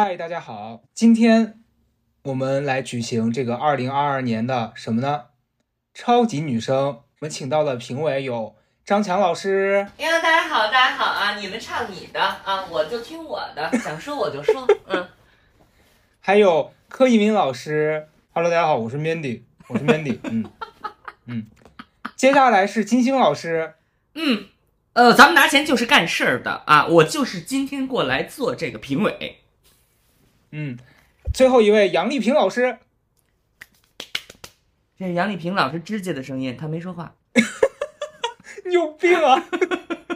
嗨，大家好，今天我们来举行这个二零二二年的什么呢？超级女声。我们请到的评委有张强老师，呀，大家好，大家好啊！你们唱你的啊，我就听我的，想说我就说，嗯。还有柯一鸣老师，Hello，大家好，我是 Mandy，我是 Mandy，嗯嗯。接下来是金星老师，嗯，呃，咱们拿钱就是干事儿的啊，我就是今天过来做这个评委，嗯。最后一位杨丽萍老师。这是杨丽萍老师指甲的声音，她没说话。你有病啊！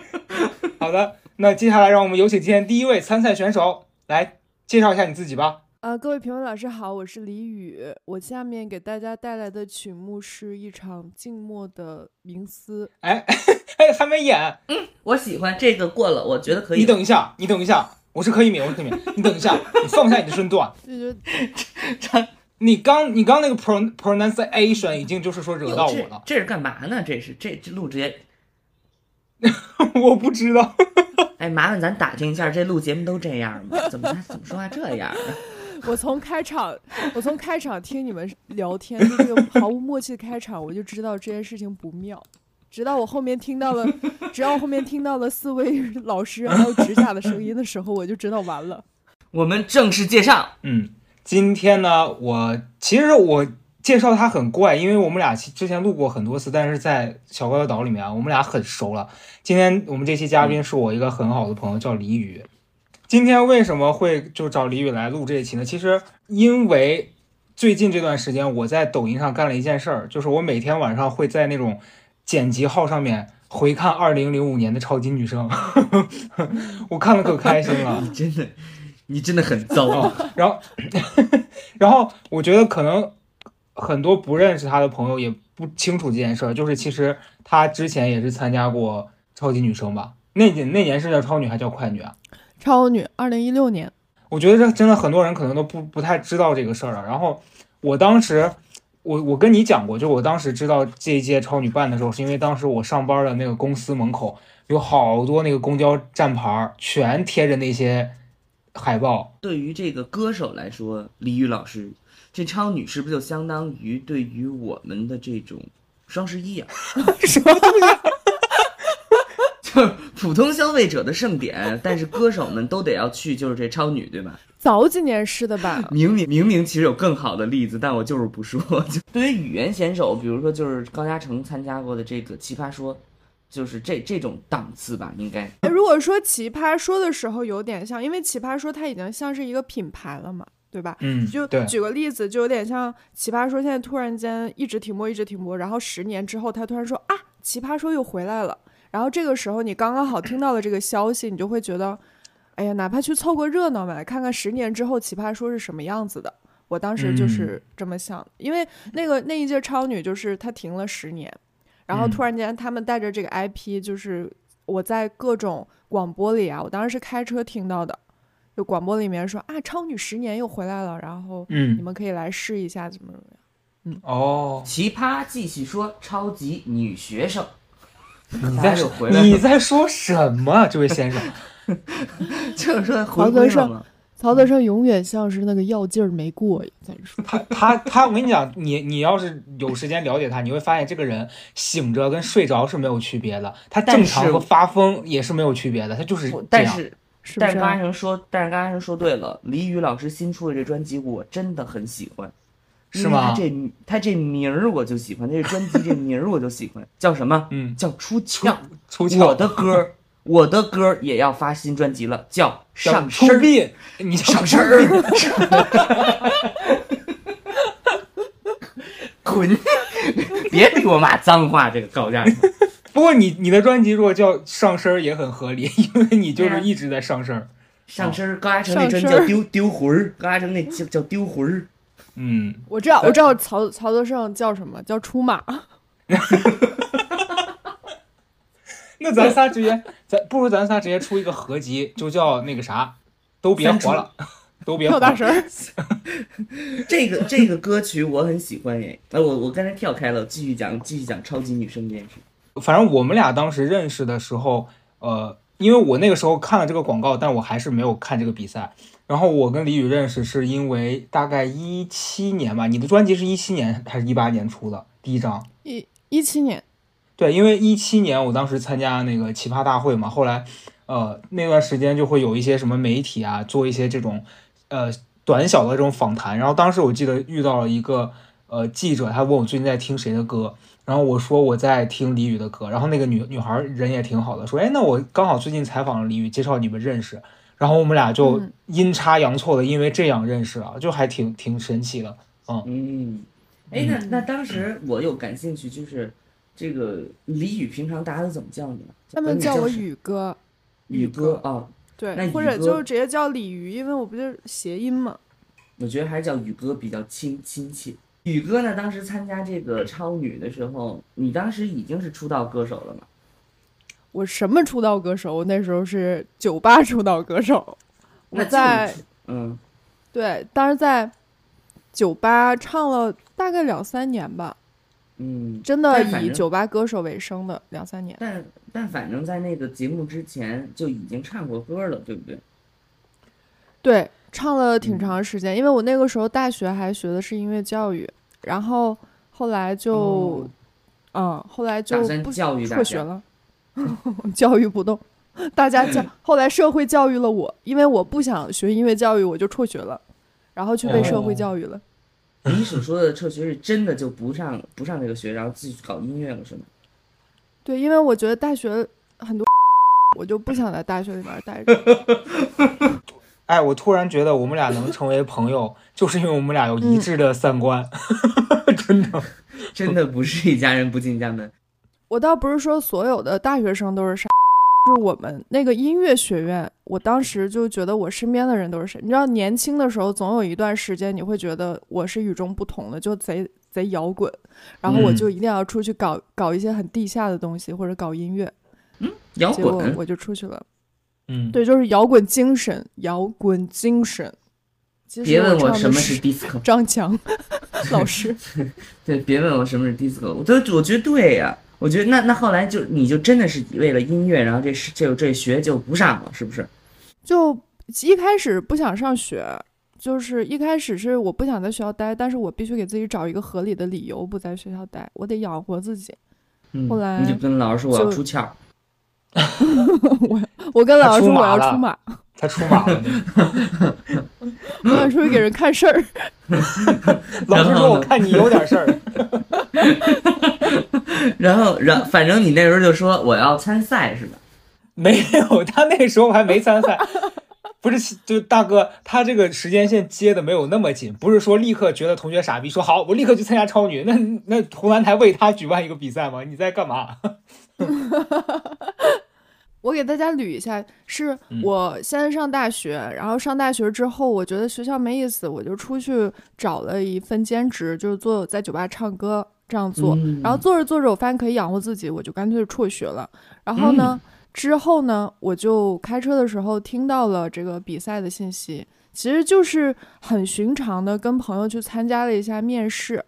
好的，那接下来让我们有请今天第一位参赛选手来介绍一下你自己吧。啊，各位评委老师好，我是李宇，我下面给大家带来的曲目是一场静默的冥思。哎 哎，还没演。嗯，我喜欢这个过了，我觉得可以。你等一下，你等一下，我是柯一鸣，我是柯一鸣，你等一下，你放下你的身段。这就这。你刚你刚那个 pro pronunciation 已经就是说惹到我了，这是干嘛呢？这是这这录节，我不知道。哎，麻烦咱打听一下，这录节目都这样吗？怎么怎么说话这样？我从开场，我从开场听你们聊天那个毫无默契的开场，我就知道这件事情不妙。直到我后面听到了，直到后面听到了四位老师还有指甲的声音的时候，我就知道完了。我们正式介绍，嗯。今天呢，我其实我介绍他很怪，因为我们俩之前录过很多次，但是在小怪兽岛里面啊，我们俩很熟了。今天我们这期嘉宾是我一个很好的朋友，叫李宇。今天为什么会就找李宇来录这一期呢？其实因为最近这段时间我在抖音上干了一件事儿，就是我每天晚上会在那种剪辑号上面回看二零零五年的超级女声，我看的可开心了，你真的。你真的很糟啊！然后，然后我觉得可能很多不认识他的朋友也不清楚这件事儿，就是其实他之前也是参加过超级女声吧？那年那年是叫超女还叫快女啊？超女，二零一六年。我觉得这真的很多人可能都不不太知道这个事儿了。然后我当时，我我跟你讲过，就我当时知道这一届超女办的时候，是因为当时我上班的那个公司门口有好多那个公交站牌，全贴着那些。海报对于这个歌手来说，李宇老师，这超女是不是就相当于对于我们的这种双十一啊？什么东西？就是普通消费者的盛典，但是歌手们都得要去，就是这超女，对吧？早几年是的吧？明明明明其实有更好的例子，但我就是不说。就对于语言选手，比如说就是高嘉诚参加过的这个《奇葩说》。就是这这种档次吧，应该。如果说奇葩说的时候有点像，因为奇葩说它已经像是一个品牌了嘛，对吧？嗯，就举个例子，就有点像奇葩说现在突然间一直停播，一直停播，然后十年之后他突然说啊，奇葩说又回来了。然后这个时候你刚刚好听到了这个消息，你就会觉得，哎呀，哪怕去凑个热闹嘛，看看十年之后奇葩说是什么样子的。我当时就是这么想，因为那个那一届超女就是她停了十年。然后突然间，他们带着这个 IP，就是我在各种广播里啊，我当时是开车听到的，就广播里面说啊，超女十年又回来了，然后嗯，你们可以来试一下，怎么怎么样？嗯，哦，奇葩继续说，超级女学生，你在说你在说什么，这位先生？就是说回归了吗？曹德胜永远像是那个药劲儿没过，再说 他他他，我跟你讲，你你要是有时间了解他，你会发现这个人醒着跟睡着是没有区别的，他正常和发疯也是没有区别的，他就是这样。但是但是刚才说，但是刚才说对了，李宇老师新出的这专辑我真的很喜欢，是吗？他这他这名儿我就喜欢，这专辑这名儿我就喜欢，叫什么？嗯，叫出窍。出窍。我的歌。我的歌也要发新专辑了，叫上身儿。你上身儿，滚！别逼我骂脏话，这个高价。不过你你的专辑如果叫上身儿也很合理，因为你就是一直在上身儿。上身儿，高嘉诚那专叫丢丢魂儿，高嘉诚那叫叫丢魂儿。嗯，我知道，我知道曹曹德胜叫什么叫出马。那咱仨直接，咱不如咱仨直接出一个合集，就叫那个啥，都别活了，都别跳大神。这个这个歌曲我很喜欢耶。那，我我刚才跳开了，继续讲继续讲超级女生这件事。反正我们俩当时认识的时候，呃，因为我那个时候看了这个广告，但我还是没有看这个比赛。然然后我跟李宇认识是因为大概一七年吧，你的专辑是一七年还是一八年出的第一张？一一七年，对，因为一七年我当时参加那个奇葩大会嘛，后来呃那段时间就会有一些什么媒体啊做一些这种呃短小的这种访谈，然后当时我记得遇到了一个呃记者，他问我最近在听谁的歌，然后我说我在听李宇的歌，然后那个女女孩人也挺好的，说哎那我刚好最近采访了李宇，介绍你们认识，然后我们俩就嗯。阴差阳错的因为这样认识了，就还挺挺神奇的。嗯，哎，那那当时我有感兴趣，就是这个李宇平常大家都怎么叫你呢？他们叫我宇宇哥，宇哥啊、对，或者就是直接叫李鱼，因为我不就是谐音嘛。我觉得还是叫宇哥比较亲亲切。宇哥呢，当时参加这个超女的时候，你当时已经是出道歌手了吗？我什么出道歌手？我那时候是酒吧出道歌手。我在嗯，对，当时在酒吧唱了大概两三年吧，嗯，真的以酒吧歌手为生的两三年。但但反正在那个节目之前就已经唱过歌了，对不对？对，唱了嗯挺长时间，因为我那个时候大学还学的是音乐教育，然后后来就，哦嗯，后来就不教育大家。辍学了，教育不动。大家教，后来社会教育了我，因为我不想学音乐教育，我就辍学了，然后去被社会哦教育了。你所说的辍学是真的就不上不上这个学，然后自己去搞音乐了，是吗？对，因为我觉得大学很多，我就不想在大学里面待着。哎，我突然觉得我们俩能成为朋友，就是因为我们俩有一致的三观，真的。真的不是一家人不进家门。我倒不是说所有的大学生都是傻，就是我们那个音乐学院，我当时就觉得我身边的人都是谁。你知道，年轻的时候总有一段时间，你会觉得我是与众不同的，就贼贼摇滚，然后我嗯就一定要出去搞搞一些很地下的东西，或者搞音乐。嗯摇结果滚，我就出去了。嗯，对，就是摇滚精神，摇滚精神。其实别问我什么是是 disco，张强老师。对，别问我什么是 disco，我都我觉得对呀、我觉得那那后来就你就真的是为了音乐，然后这是就这学就不上了，是不是？就一开始不想上学，就是一开始是我不想在学校待，但是我必须给自己找一个合理的理由不在学校待，我得养活自己。嗯，后来你就跟老师说我要出窍，我我跟老师说我 他出马了 要出马，他出马了。我想出去给人看事儿。老师说：“我看你有点事儿。然后然反正你那时候就说我要参赛是吧？”没有，他那时候还没参赛。不是，就大哥，他这个时间线接的没有那么紧，不是说立刻觉得同学傻逼，说好我立刻去参加超女。那那湖南台为他举办一个比赛吗？你在干嘛？我给大家捋一下，是嗯我先上大学，然后上大学之后，我觉得学校没意思，我就出去找了一份兼职，就是做在酒吧唱歌这样做。嗯然后做着做着，我发现可以养活自己，我就干脆辍学了。然后呢，之后呢，我就开车的时候听到了这个比赛的信息，其实就是很寻常的跟朋友去参加了一下面试，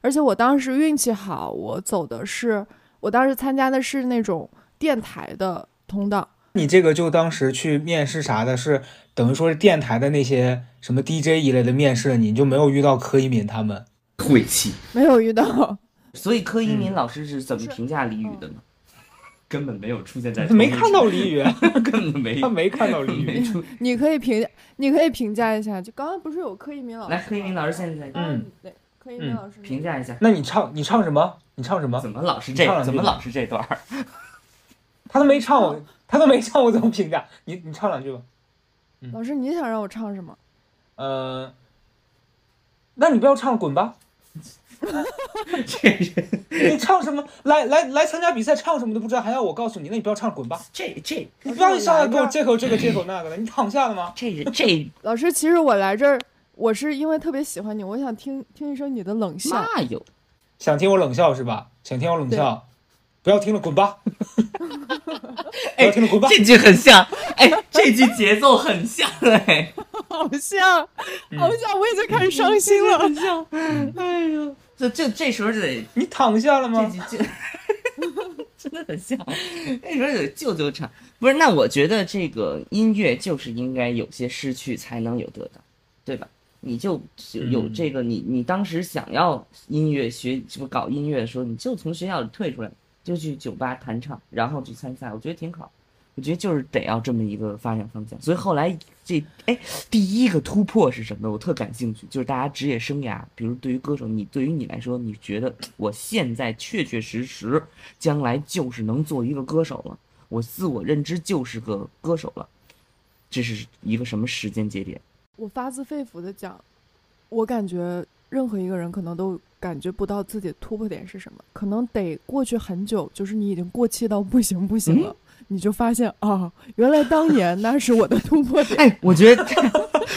而且我当时运气好，我走的是我当时参加的是那种电台的通道。你这个就当时去面试啥的，是等于说是电台的那些什么 DJ 一类的面试，你就没有遇到柯以敏他们。晦气。没有遇到，所以柯以嗯敏老师是怎么评价李宇的呢？根本没有出现在 他没看到李宇，根本没他没看到李宇。没出。你可以评价，你可以评价一下。就刚刚不是有柯以敏老师？来，柯以敏老师现在嗯对，柯以敏嗯老师那个评价一下，那你唱你唱什么？你唱什么？怎么老是这？怎么老是这段儿？他都没唱，我他都没唱，我怎么评价？你你唱两句吧。老师，你想让我唱什么？呃，那你不要唱，滚吧。这 人你唱什么？来来来参加比赛，唱什么都不知道，还要我告诉你？那你不要唱，滚吧！这这你不要一上来给我借口这个借口那个的，你躺下了吗？这人这 老师，其实我来这儿，我是因为特别喜欢你，我想听听一声你的冷笑。那有想听我冷笑是吧？想听我冷笑，不要听了，滚吧！不要听了，滚吧！这句很像，哎，这句节奏很像，哎，好像，嗯好像，我也在开始伤心了。很像，哎呦，这这这时候就得你躺下了吗这吗？句这真的很像。那时候得救救场，不是？那我觉得这个音乐就是应该有些失去才能有得到，对吧？你就有这个，你你当时想要音乐学什么搞音乐的时候，你就从学校里退出来，就去酒吧弹唱，然后去参赛，我觉得挺好。我觉得就是得要这么一个发展方向。所以后来这哎，第一个突破是什么？我特感兴趣，就是大家职业生涯，比如对于歌手，你对于你来说，你觉得我现在确确实实将来就是能做一个歌手了，我自我认知就是个歌手了，这是一个什么时间节点？我发自肺腑的讲，我感觉任何一个人可能都感觉不到自己的突破点是什么，可能得过去很久，就是你已经过气到不行不行了，你就发现啊，原来当年 那是我的突破点。哎，我觉得，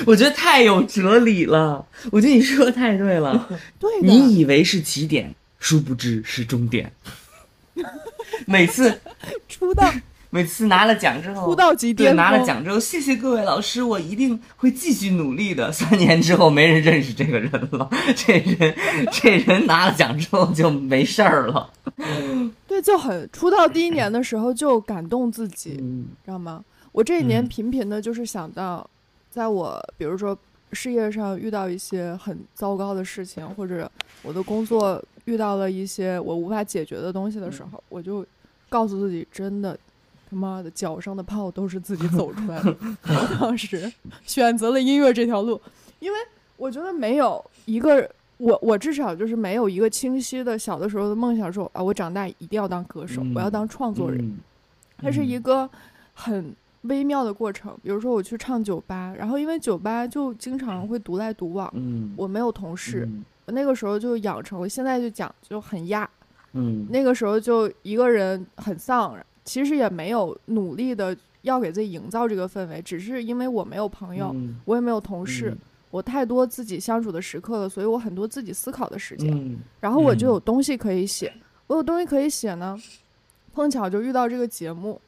我觉得太有哲理了。我觉得你说的太对了。对，你以为是起点，殊不知是终点。每次出道。每次拿了奖之后，出道即巅对，拿了奖之后，谢谢各位老师，我一定会继续努力的。三年之后，没人认识这个人了，这人，这人拿了奖之后就没事儿了。对，就很出道第一年的时候就感动自己，知道吗？我这一年频频的就是想到，在我比如说事业上遇到一些很糟糕的事情，或者我的工作遇到了一些我无法解决的东西的时候，我就告诉自己，真的。他妈的，脚上的泡都是自己走出来的。我当时选择了音乐这条路，因为我觉得没有一个我，我至少就是没有一个清晰的小的时候的梦想，说啊，我长大一定要当歌手，我要当创作人。它是一个很微妙的过程。比如说，我去唱酒吧，然后因为酒吧就经常会独来独往，我没有同事，那个时候就养成了，现在就讲就很压，嗯，那个时候就一个人很丧。其实也没有努力的要给自己营造这个氛围，只是因为我没有朋友，我也没有同事，我太多自己相处的时刻了，所以我很多自己思考的时间，然后我就有东西可以写。我有东西可以写呢，碰巧就遇到这个节目，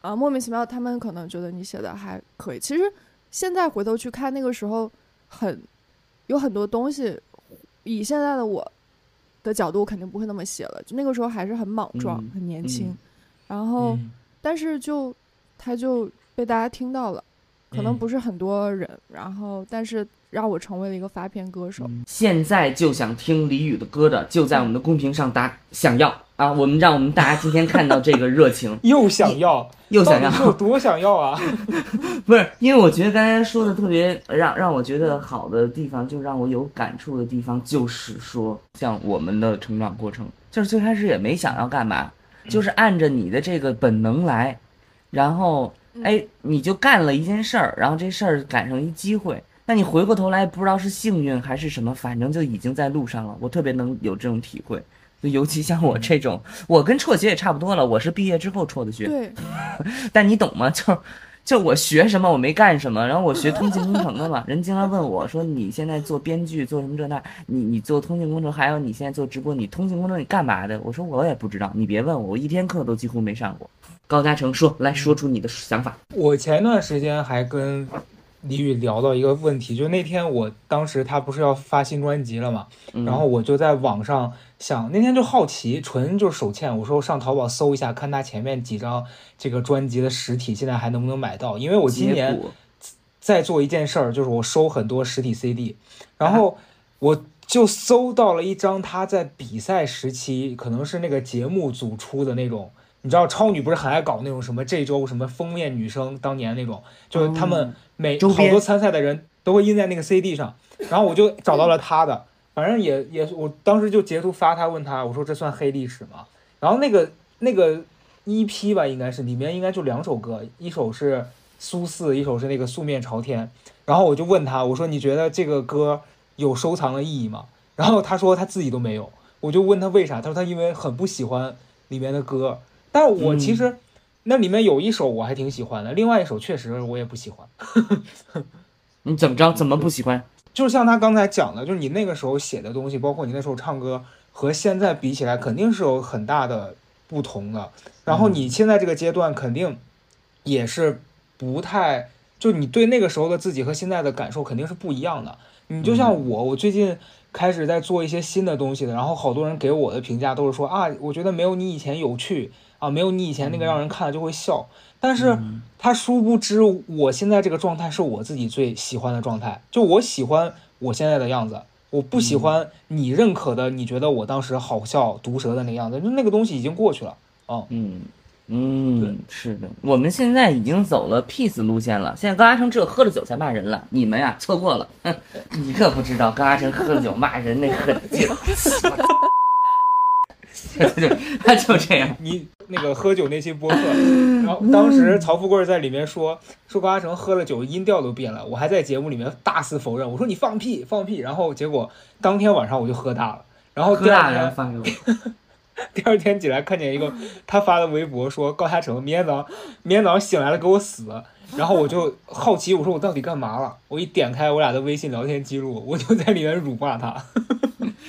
啊，莫名其妙，他们可能觉得你写的还可以。其实现在回头去看，那个时候很有很多东西，以现在的我的角度，肯定不会那么写了。就那个时候还是很莽撞，很年轻。然后，但是就，他就被大家听到了，可能不是很多人。然后，但是让我成为了一个发片歌手。现在就想听李宇的歌的，就在我们的公屏上打想要啊！我们让我们大家今天看到这个热情，又想要，又想要，有多想要啊！不是，因为我觉得刚才说的特别让让我觉得好的地方，就让我有感触的地方，就是说，像我们的成长过程，就是最开始也没想要干嘛。就是按着你的这个本能来，然后哎，你就干了一件事儿，然后这事儿赶上一机会，那你回过头来不知道是幸运还是什么，反正就已经在路上了。我特别能有这种体会，就尤其像我这种，我跟辍学也差不多了，我是毕业之后辍的学。对，但你懂吗？就就我学什么我没干什么，然后我学通信工程的嘛。人经常问我说：“你现在做编剧做什么这那？你你做通信工程，还有你现在做直播，你通信工程你干嘛的？”我说：“我也不知道，你别问我，我一天课都几乎没上过。”高嘉诚说：“来说出你的想法。”我前段时间还跟。李宇聊到一个问题，就那天我当时他不是要发新专辑了嘛，然后我就在网上想，那天就好奇，纯就是手欠，我说我上淘宝搜一下，看他前面几张这个专辑的实体现在还能不能买到，因为我今年在做一件事儿，就是我收很多实体 CD，然后我就搜到了一张他在比赛时期，可能是那个节目组出的那种。你知道超女不是很爱搞那种什么这周什么封面女生当年那种，就是他们每好多参赛的人都会印在那个 CD 上，然后我就找到了他的，反正也也我当时就截图发他问他，我说这算黑历史吗？然后那个那个 EP 吧应该是里面应该就两首歌，一首是苏四，一首是那个素面朝天，然后我就问他，我说你觉得这个歌有收藏的意义吗？然后他说他自己都没有，我就问他为啥，他说他因为很不喜欢里面的歌。但我其实那里面有一首我还挺喜欢的，另外一首确实我也不喜欢。你怎么着？怎么不喜欢？就是像他刚才讲的，就是你那个时候写的东西，包括你那时候唱歌，和现在比起来肯定是有很大的不同的。然后你现在这个阶段肯定也是不太，就你对那个时候的自己和现在的感受肯定是不一样的。你就像我，我最近开始在做一些新的东西的。然后好多人给我的评价都是说啊，我觉得没有你以前有趣啊，没有你以前那个让人看了就会笑。但是嗯。他殊不知，我现在这个状态是我自己最喜欢的状态，就我喜欢我现在的样子，我不喜欢你认可的，你觉得我当时好笑毒舌的那个样子，就那个东西已经过去了。哦，嗯。嗯，是的，我们现在已经走了 peace 路线了。现在高阿成只有喝了酒才骂人了，你们呀错过了，哼，你可不知道高阿成喝了酒骂人那狠劲 儿。就他就这样，你那个喝酒那期播客，然后当时曹富贵在里面说说高嘉诚喝了酒音调都变了，我还在节目里面大肆否认，我说你放屁放屁，然后结果当天晚上我就喝大了，然后第二天发给我。第二天起来看见一个他发的微博说高嘉诚明天早上明天早上醒来了给我死，然后我就好奇我说我到底干嘛了？我一点开我俩的微信聊天记录，我就在里面辱骂他。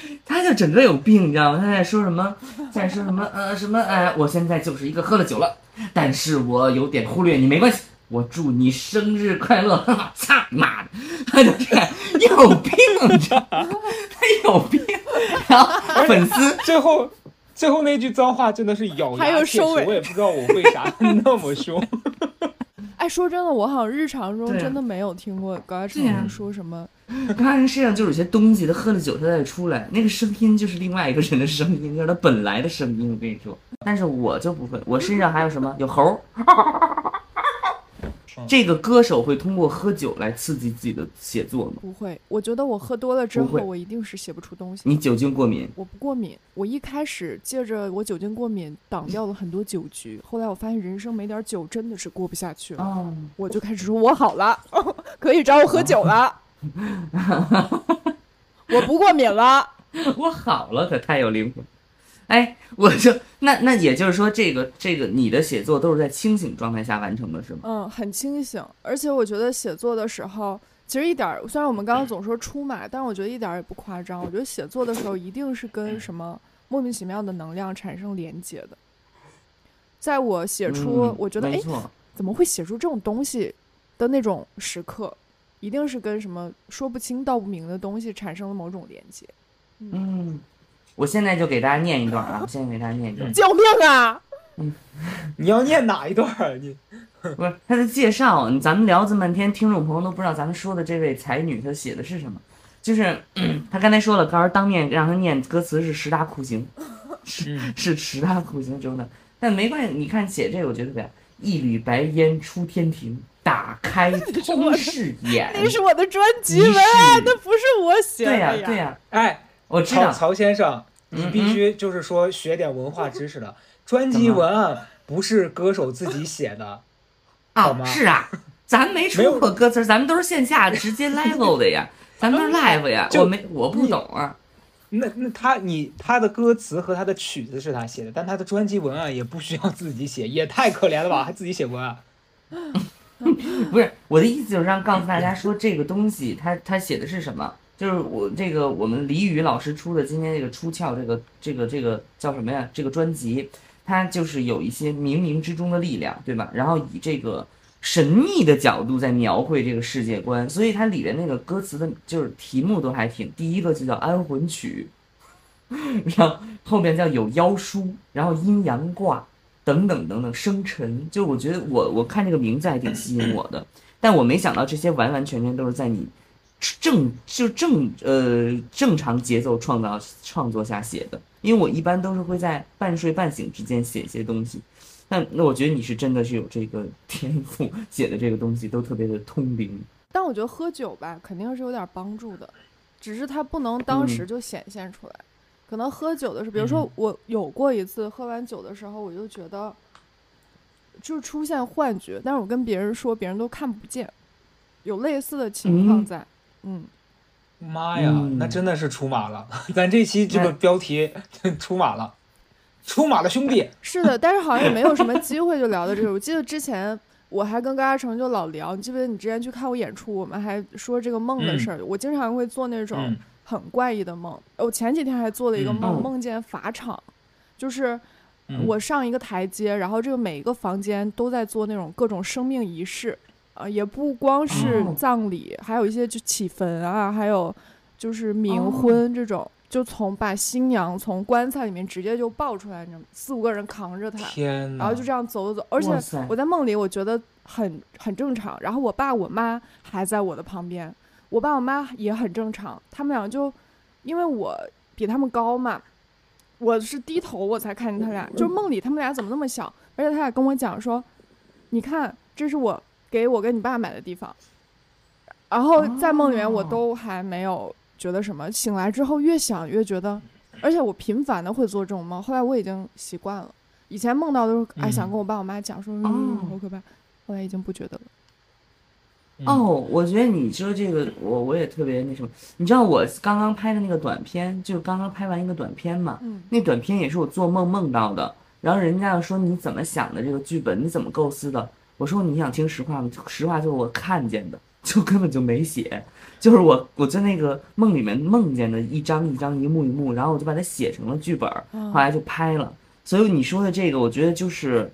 他就整个有病，你知道吗？他在说什么，在说什么，呃，什么，哎，我现在就是一个喝了酒了，但是我有点忽略你，没关系，我祝你生日快乐，哈哈，操你妈的，他就这样，有病，你知道吗？他有病，然后粉丝最后最后那句脏话真的是咬还有牙切齿，我也不知道我为啥那么凶。哎，说真的，我好像日常中真的没有听过高嘉对呀诚说什么。高嘉诚身上就有些东西，他喝了酒他再出来，那个声音就是另外一个人的声音，就是他本来的声音。我跟你说，但是我就不会，我身上还有什么？有猴儿。这个歌手会通过喝酒来刺激自己的写作吗？不会，我觉得我喝多了之后，我一定是写不出东西。你酒精过敏？我不过敏，我一开始借着我酒精过敏挡掉了很多酒局，后来我发现人生没点酒真的是过不下去了，哦，我就开始说我好了，可以找我喝酒了，我不过敏了。我好了，可太有灵魂。哎，我就那那也就是说，这个这个你的写作都是在清醒状态下完成的，是吗？嗯，很清醒，而且我觉得写作的时候，其实一点儿，虽然我们刚刚总说出马，但是我觉得一点儿也不夸张。我觉得写作的时候一定是跟什么莫名其妙的能量产生连接的。在我写出、嗯我觉得哎怎么会写出这种东西的那种时刻，一定是跟什么说不清道不明的东西产生了某种连接。嗯，我现在就给大家念一段啊，我现在给大家念一段，救命啊！你要念哪一段啊？你 不是他的介绍，咱们聊这么半天，听众朋友都不知道咱们说的这位才女她写的是什么。就是、嗯他刚才说了，告诉当面让他念歌词是十大酷刑，是 是十大酷刑中的，但没关系，你看写这个，我觉得怎样？一缕白烟出天庭，打开通视眼。那是我的专辑一文案，那不是我写的对呀、呀。对呀、哎，我知道。曹曹先生，你嗯必须就是说学点文化知识的。专辑文案不是歌手自己写的，好啊，吗是啊，咱没出过歌词，咱们都是线下直接 live 的呀，咱们都是 live 呀，我没我不懂啊。那那他你他的歌词和他的曲子是他写的，但他的专辑文案也不需要自己写，也太可怜了吧，还自己写文案。不是我的意思，就是让告诉大家说这个东西他他写的是什么，就是我这个我们李宇老师出的今天这个出窍这个这个这个叫什么呀？这个专辑，它就是有一些冥冥之中的力量，对吧？然后以这个神秘的角度在描绘这个世界观，所以它里面那个歌词的就是题目都还挺，第一个就叫《安魂曲》，然后后面叫有妖书，然后阴阳卦。等等等等，生辰，就我觉得我我看这个名字还挺吸引我的，但我没想到这些完完全全都是在你正就正呃正常节奏创造创作下写的，因为我一般都是会在半睡半醒之间写一些东西，但那我觉得你是真的是有这个 天赋，写的这个东西都特别的通灵。但我觉得喝酒吧，肯定是有点帮助的，只是它不能当时就显现出来。可能喝酒的时候，比如说我有过一次喝完酒的时候，我就觉得就出现幻觉，但是我跟别人说，别人都看不见，有类似的情况嗯在。嗯，妈呀，嗯那真的是出马了！咱这期这个标题 出马了，出马了，兄弟！是的，但是好像也没有什么机会就聊到这个。我记得之前我还跟高嘉诚就老聊，你记不记得你之前去看我演出，我们还说这个梦的事儿。我经常会做那种。嗯很怪异的梦。我前几天还做了一个梦，嗯梦见法场，就是嗯我上一个台阶，然后这个每一个房间都在做那种各种生命仪式，啊、也不光是哦葬礼，还有一些就起坟啊，还有就是冥婚这种，就从把新娘从棺材里面直接就抱出来，你知道吗？四五个人扛着她！然后就这样走走走，而且我在梦里我觉得很很正常。然后我爸我妈还在我的旁边，我爸我妈也很正常，他们俩就因为我比他们高嘛，我是低头我才看见他俩，就是梦里他们俩怎么那么小，而且他俩跟我讲说，你看这是我给我跟你爸买的地方，然后在梦里面我哦都还没有觉得什么，醒来之后越想越觉得，而且我频繁的会做这种梦，后来我已经习惯了。以前梦到都是哎嗯想跟我爸我妈讲说，嗯，哦好可怕，后来已经不觉得了。嗯，哦，我觉得你说这个，我我也特别那什么。你知道我刚刚拍的那个短片，就是刚刚拍完一个短片嘛，嗯那短片也是我做梦梦到的。然后人家要说你怎么想的这个剧本，你怎么构思的？我说你想听实话吗？实话就是我看见的，就根本就没写，就是我我在那个梦里面梦见的一张一张一幕一幕，然后我就把它写成了剧本，嗯后来就拍了。所以你说的这个，我觉得就是，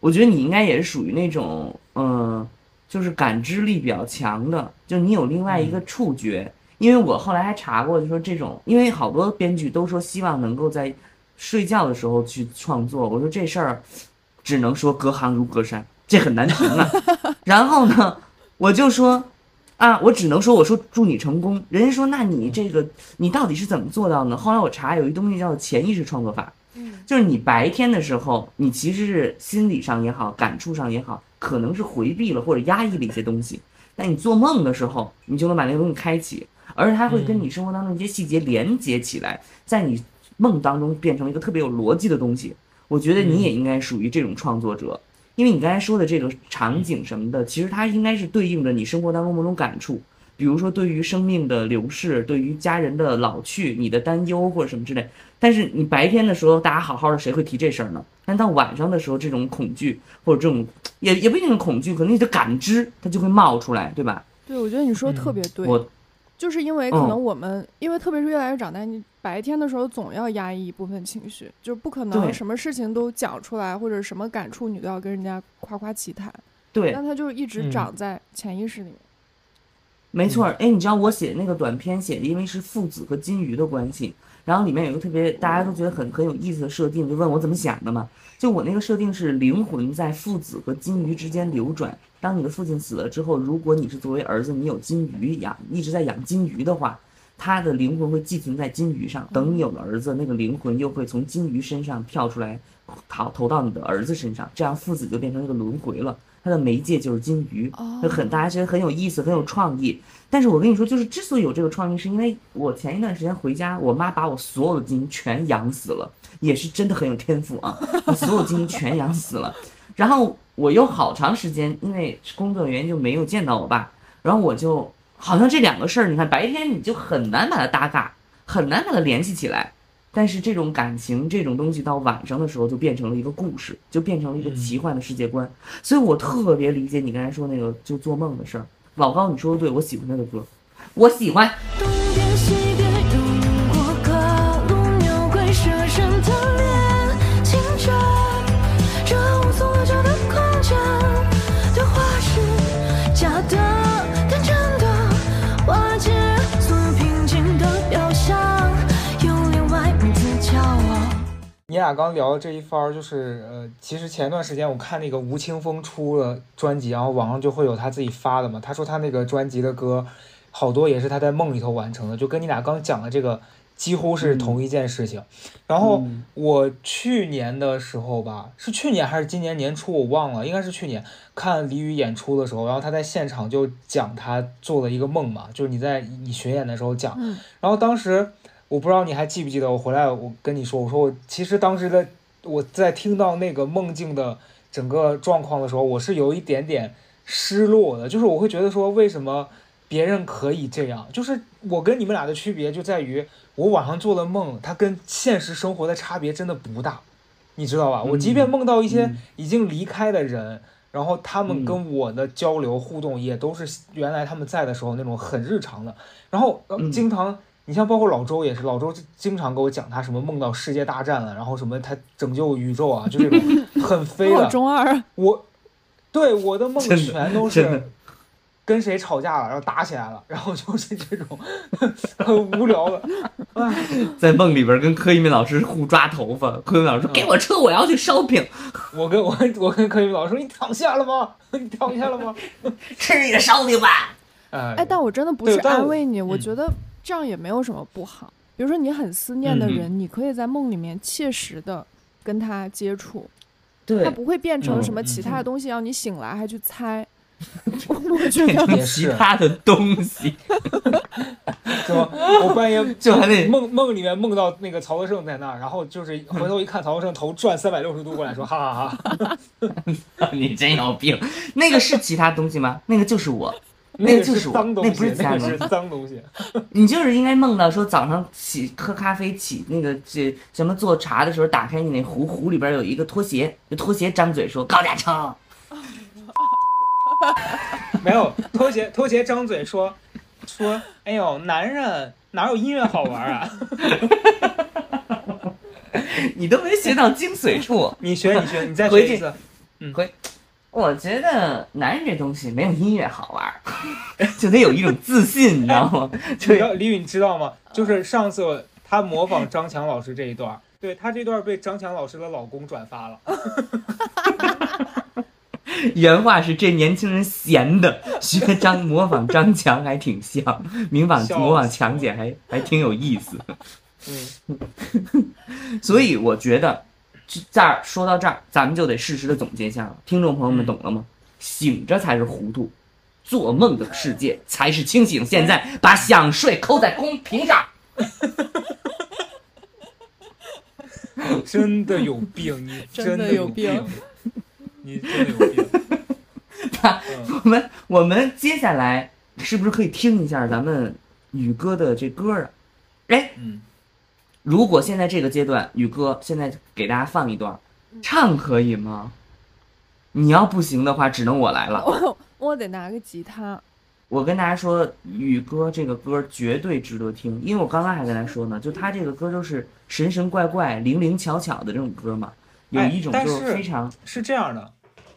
我觉得你应该也是属于那种，嗯、就是感知力比较强的，就你有另外一个触觉。因为我后来还查过，就说这种，因为好多编剧都说希望能够在睡觉的时候去创作，我说这事儿只能说隔行如隔山，这很难评啊。然后呢，我就说啊，我只能说我说祝你成功。人家说那你这个你到底是怎么做到呢？后来我查有一东西叫做潜意识创作法，嗯就是你白天的时候，你其实是心理上也好，感触上也好，可能是回避了或者压抑了一些东西。但你做梦的时候，你就能把那个东西开启，而且它会跟你生活当中一些细节连接起来，在你梦当中变成一个特别有逻辑的东西。我觉得你也应该属于这种创作者，因为你刚才说的这个场景什么的，其实它应该是对应着你生活当中某种感触，比如说对于生命的流逝，对于家人的老去，你的担忧或者什么之类。但是你白天的时候，大家好好的，谁会提这事儿呢？但到晚上的时候，这种恐惧或者这种也也不一定是恐惧，可能你的感知它就会冒出来，对吧？对，我觉得你说的特别对，我就是因为可嗯能我们，因为特别是越来越长大，你白天的时候总要压抑一部分情绪，就不可能什么事情都讲出来，或者什么感触你都要跟人家夸夸其谈，对，那它就一直嗯长在潜意识里面。没错儿，哎，你知道我写的那个短篇写的，因为是父子和金鱼的关系，然后里面有一个特别大家都觉得很很有意思的设定，就问我怎么想的嘛。就我那个设定是灵魂在父子和金鱼之间流转。当你的父亲死了之后，如果你是作为儿子，你有金鱼养，一直在养金鱼的话，他的灵魂会寄存在金鱼上。等你有了儿子，那个灵魂又会从金鱼身上跳出来，逃投到你的儿子身上，这样父子就变成一个轮回了。它的媒介就是金鱼，哦就很大家觉得很有意思，很有创意。但是我跟你说，就是之所以有这个创意，是因为我前一段时间回家，我妈把我所有的金鱼全养死了，也是真的很有天赋啊，把 所有金鱼全养死了。然后我又好长时间因为工作原因就没有见到我爸，然后我就好像这两个事儿，你看白天你就很难把它搭嘎，很难把它联系起来。但是这种感情这种东西到晚上的时候就变成了一个故事，就变成了一个奇幻的世界观。所以我特别理解你刚才说那个就做梦的事儿。老高，你说的对，我喜欢他的歌，我喜欢。东边西边你俩刚聊的这一番儿，就是呃，其实前段时间我看那个吴青峰出了专辑，然后网上就会有他自己发的嘛。他说他那个专辑的歌，好多也是他在梦里头完成的，就跟你俩刚讲的这个几乎是同一件事情。然后嗯我去年的时候吧，是去年还是今年年初我忘了，应该是去年看李宇演出的时候，然后他在现场就讲他做了一个梦嘛，就是你在你巡演的时候讲，嗯然后当时我不知道你还记不记得，我回来我跟你说，我说我其实当时的我在听到那个梦境的整个状况的时候，我是有一点点失落的，就是我会觉得说为什么别人可以这样，就是我跟你们俩的区别就在于我晚上做的梦，它跟现实生活的差别真的不大，你知道吧？我即便梦到一些嗯。已经离开的人。然后他们嗯。跟我的交流互动也都是原来他们在的时候那种很日常的，然后经常你像包括老周也是，老周经常给我讲他什么梦到世界大战了，然后什么他拯救宇宙啊，就这种 很飞好的。中二啊，我对我的梦全都是跟谁吵架了，然后打起来了，然后就是这种很无聊的。哎，在梦里边跟柯一敏老师互抓头发，柯一敏老师说：“给我车，我要去 shopping，我跟我我跟柯一敏老师说：“你躺下了吗？你躺下了吗吃你的烧饼吧。？”哎哎，但我真的不是安慰你，我嗯觉得这样也没有什么不好。比如说你很思念的人，你可以在梦里面切实的跟他接触，”对它，不会变成嗯什么其嗯他的东西，要你醒来还去猜。我觉得 也其他的东西，是吧？我半夜就还得梦梦里面梦到那个曹德胜在那儿，然后就是回头一看，曹德胜头转三百六十度过来说：“哈哈哈。你真有病。那个是其他东西吗？那个就是我，那个个就是我脏东西，那不是脏东西。你就是应该梦到说早上起喝咖啡起那个这什么做茶的时候，打开你那壶，壶里边有一个拖鞋，就拖鞋张嘴说高架车，没有拖鞋，拖鞋张嘴说说：“哎呦，男人哪有音乐好玩啊？你都没学到精髓处。你学，你学，你再学一次。我觉得男人这东西没有音乐好玩儿，就得有一种自信，你知道吗？你 就知道李宇，你知道吗？就是上次他模仿张强老师这一段，对他这段被张强老师的老公转发了。原话是这年轻人闲的，学张模仿张强还挺像，模仿模仿强姐还还挺有意思。嗯，所以我觉得，这这儿说到这儿，咱们就得适时的总结一下了。听众朋友们懂了吗？醒着才是糊涂，做梦的世界才是清醒。现在把想睡扣在公屏上。真的有病，你 真的的有有病，你真的有病。嗯我们我们接下来是不是可以听一下咱们宇哥的这歌啊？哎，嗯，如果现在这个阶段，宇哥现在给大家放一段，唱可以吗？你要不行的话，只能我来了。我我得拿个吉他，我跟大家说，宇哥这个歌绝对值得听，因为我刚刚还跟他说呢，就他这个歌就是神神怪怪、灵灵巧巧的这种歌嘛，有哎一种就是非常是这样的，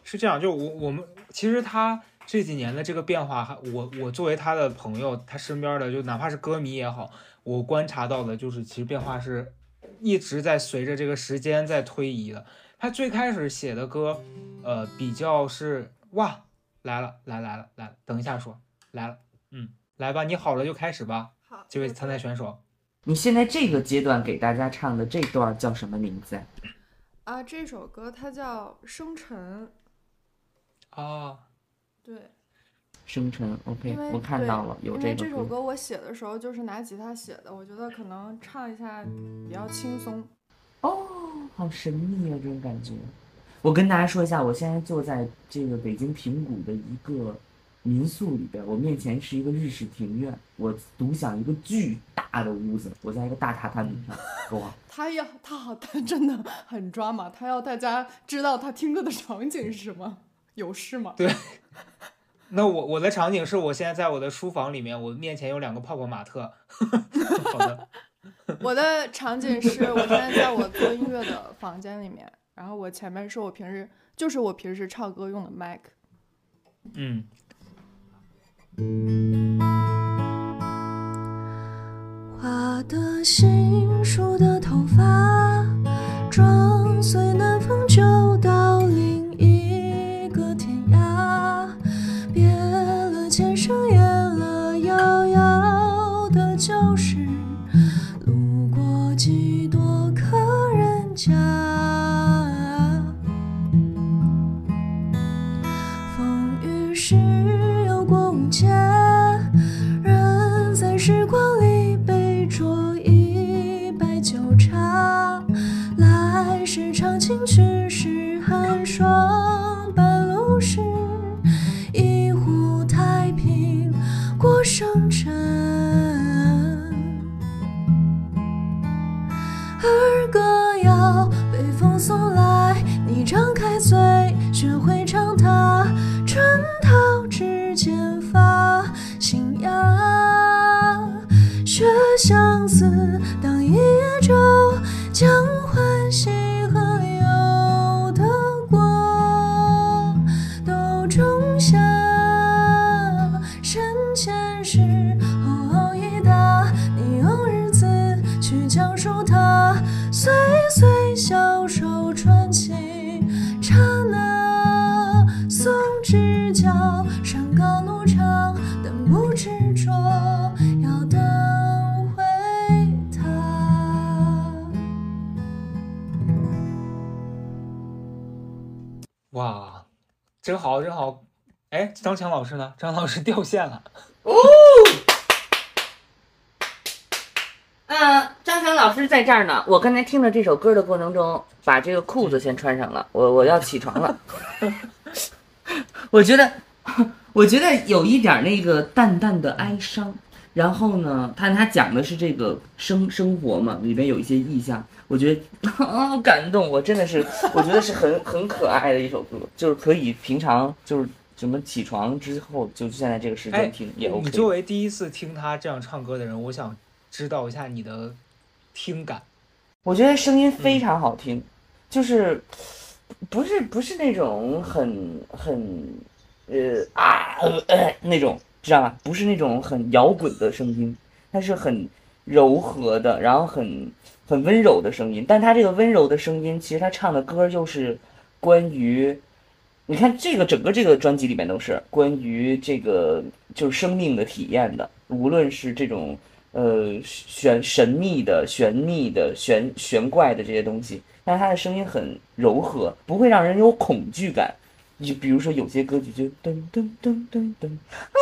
是这样，就我我们其实他这几年的这个变化，还我我作为他的朋友，他身边的就哪怕是歌迷也好，我观察到的就是其实变化是一直在随着这个时间在推移的。他最开始写的歌，呃，比较是哇来了来来了来了，等一下说来了，嗯，来吧，你好了就开始吧，好这位参赛选手。你现在这个阶段给大家唱的这段叫什么名字啊？啊，这首歌它叫《生辰》，啊，对，生辰，OK，我看到了有因为个这首歌我写的时候就是拿吉他写的，我觉得可能唱一下比较轻松。哦，好神秘啊，这种感觉。我跟大家说一下，我现在坐在这个北京平谷的一个民宿里边，我面前是一个日式庭院，我独享一个巨大的屋子，我在一个大榻榻米上，哇，他要他好，他真的很抓马，他要大家知道他听歌的场景是什么，有事吗？对那我我的场景是我现在在我的书房里面，我面前有两个泡泡玛特。好的，我的场景是我现在在我做音乐的房间里面，然后我前面是我平时就是我平时唱歌用的麦克。嗯，花的心，树的头发，撞碎南真好真好。哎，张强老师呢？张老师掉线了。嗯，张强老师在这儿呢。我刚才听着这首歌的过程中，把这个裤子先穿上了。我我要起床了。我觉得，我觉得有一点那个淡淡的哀伤。然后呢，他他讲的是这个生生活嘛，里面有一些意象，我觉得啊 感动。我真的是，我觉得是很很可爱的一首歌，就是可以平常就是什么起床之后，就现在这个时哎间听也 OK。你作为第一次听他这样唱歌的人，我想知道一下你的听感。我觉得声音非常好听，就是不是不是那种很很呃啊呃呃那种，知道吧？不是那种很摇滚的声音，它是很柔和的，然后很很温柔的声音。但它这个温柔的声音，其实他唱的歌又是关于。你看这个整个这个专辑里面都是关于这个就是生命的体验的，无论是这种呃玄神秘的、玄秘的、玄玄怪的这些东西，但是他的声音很柔和，不会让人有恐惧感。就比如说有些歌曲就噔噔噔噔噔啊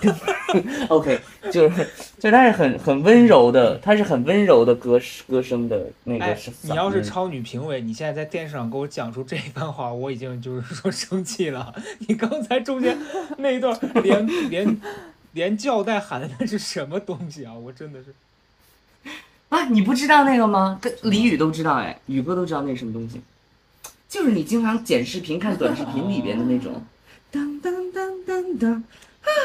噔，OK，就是就是它是很很温柔的，它是很温柔的歌歌声的那个哎，你要是超女评委，你现在在电视上给我讲出这一番话，我已经就是 说生气了。你刚才中间那一段连连连叫带喊的那是什么东西啊？我真的是。啊，你不知道那个吗？跟李宇都知道哎，宇哥都知道那是什么东西，就是你经常剪视频、看短视频里边的那种。当当当当当